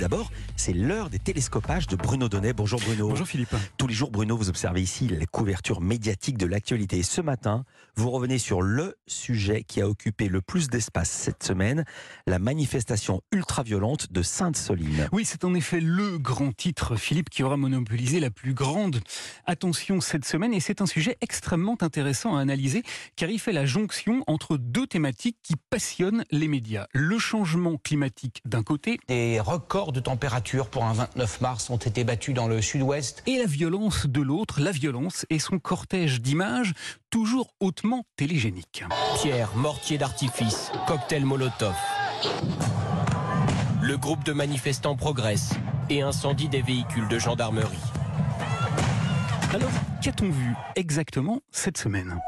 d'abord, c'est l'heure des télescopages de Bruno Donnet. Bonjour Bruno. Bonjour Philippe. Tous les jours, Bruno, vous observez ici la couverture médiatique de l'actualité. Et ce matin, vous revenez sur le sujet qui a occupé le plus d'espace cette semaine, la manifestation ultra-violente de Sainte-Soline. Oui, c'est en effet le grand titre, Philippe, qui aura monopolisé la plus grande attention cette semaine. Et c'est un sujet extrêmement intéressant à analyser, car il fait la jonction entre deux thématiques qui passionnent les médias. Le changement climatique d'un côté. Des records de température pour un 29 mars ont été battus dans le sud-ouest. Et la violence de l'autre, la violence et son cortège d'images, toujours hautement télégéniques. Pierre, mortier d'artifice, cocktail Molotov. Le groupe de manifestants progresse et incendie des véhicules de gendarmerie. Alors, qu'a-t-on vu exactement cette semaine?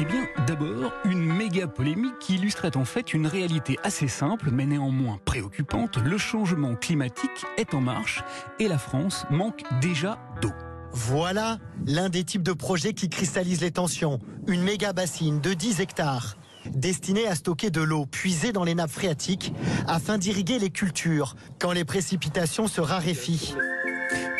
Eh bien, d'abord, une méga polémique qui illustrait en fait une réalité assez simple, mais néanmoins préoccupante. Le changement climatique est en marche et la France manque déjà d'eau. Voilà l'un des types de projets qui cristallisent les tensions. Une méga bassine de 10 hectares destinée à stocker de l'eau puisée dans les nappes phréatiques afin d'irriguer les cultures quand les précipitations se raréfient.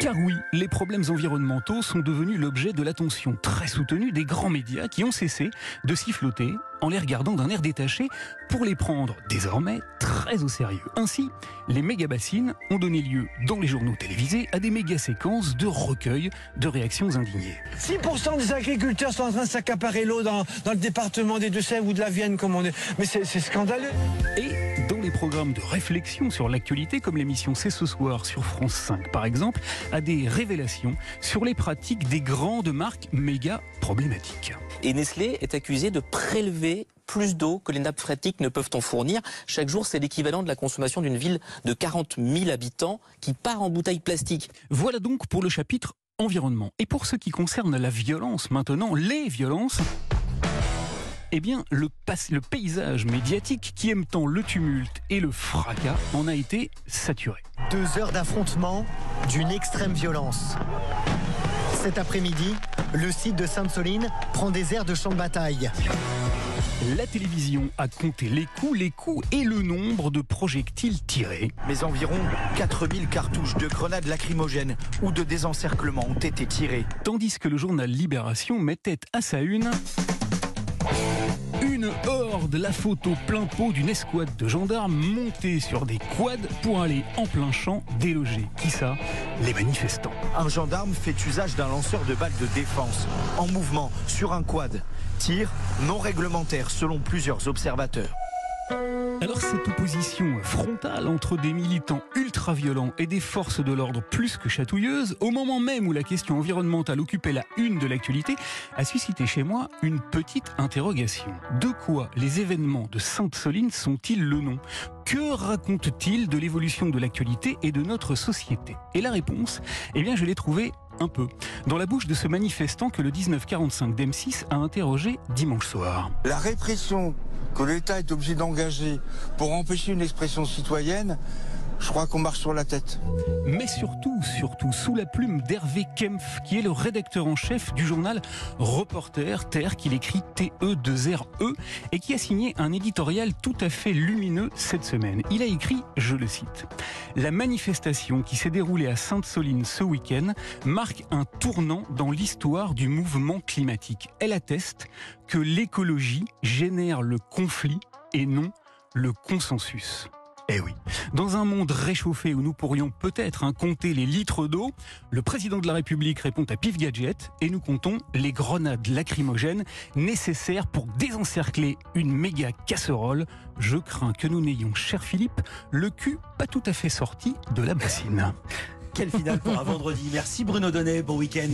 Car oui, les problèmes environnementaux sont devenus l'objet de l'attention très soutenue des grands médias qui ont cessé de siffloter en les regardant d'un air détaché pour les prendre désormais très au sérieux. Ainsi, les méga-bassines ont donné lieu dans les journaux télévisés à des méga-séquences de recueil de réactions indignées. 6% des agriculteurs sont en train de s'accaparer l'eau dans, dans, le département des Deux-Sèvres ou de la Vienne, comme on dit. Mais c'est scandaleux. Et dans les programmes de réflexion sur l'actualité, comme l'émission C'est ce soir sur France 5 par exemple, à des révélations sur les pratiques des grandes marques méga problématiques. Et Nestlé est accusé de prélever plus d'eau que les nappes phréatiques ne peuvent en fournir. Chaque jour, c'est l'équivalent de la consommation d'une ville de 40 000 habitants qui part en bouteilles plastiques. Voilà donc pour le chapitre environnement. Et pour ce qui concerne la violence maintenant, les violences, eh bien, le, le, paysage médiatique qui aime tant le tumulte et le fracas en a été saturé. Deux heures d'affrontement d'une extrême violence. Cet après-midi, le site de Sainte-Soline prend des airs de champ de bataille. La télévision a compté les coups, les coups et le nombre de projectiles tirés. Mais environ 4000 cartouches de grenades lacrymogènes ou de désencerclement ont été tirées. Tandis que le journal Libération mettait à sa une une horde, la photo plein pot d'une escouade de gendarmes montés sur des quads pour aller en plein champ déloger. Qui ça? Les manifestants. Un gendarme fait usage d'un lanceur de balles de défense en mouvement sur un quad. Tir non réglementaire selon plusieurs observateurs. Alors cette opposition frontale entre des militants ultra-violents et des forces de l'ordre plus que chatouilleuses, au moment même où la question environnementale occupait la une de l'actualité, a suscité chez moi une petite interrogation. De quoi les événements de Sainte-Soline sont-ils le nom? Que racontent-ils de l'évolution de l'actualité et de notre société? Et la réponse, eh bien je l'ai trouvée un peu dans la bouche de ce manifestant que le 1945 d'M6 a interrogé dimanche soir. La répression que l'État est obligé d'engager pour empêcher une expression citoyenne, je crois qu'on marche sur la tête. Mais surtout, surtout, sous la plume d'Hervé Kempf, qui est le rédacteur en chef du journal Reporter Terre, qu'il écrit TE2RE, e, et qui a signé un éditorial tout à fait lumineux cette semaine. Il a écrit, je le cite, La manifestation qui s'est déroulée à Sainte-Soline ce week-end marque un tournant dans l'histoire du mouvement climatique. Elle atteste que l'écologie génère le conflit et non le consensus. Eh oui. Dans un monde réchauffé où nous pourrions peut-être hein, compter les litres d'eau, le président de la République répond à pif gadget et nous comptons les grenades lacrymogènes nécessaires pour désencercler une méga casserole. Je crains que nous n'ayons, cher Philippe, le cul pas tout à fait sorti de la bassine. Quelle finale pour un vendredi. Merci Bruno Donnet, bon week-end.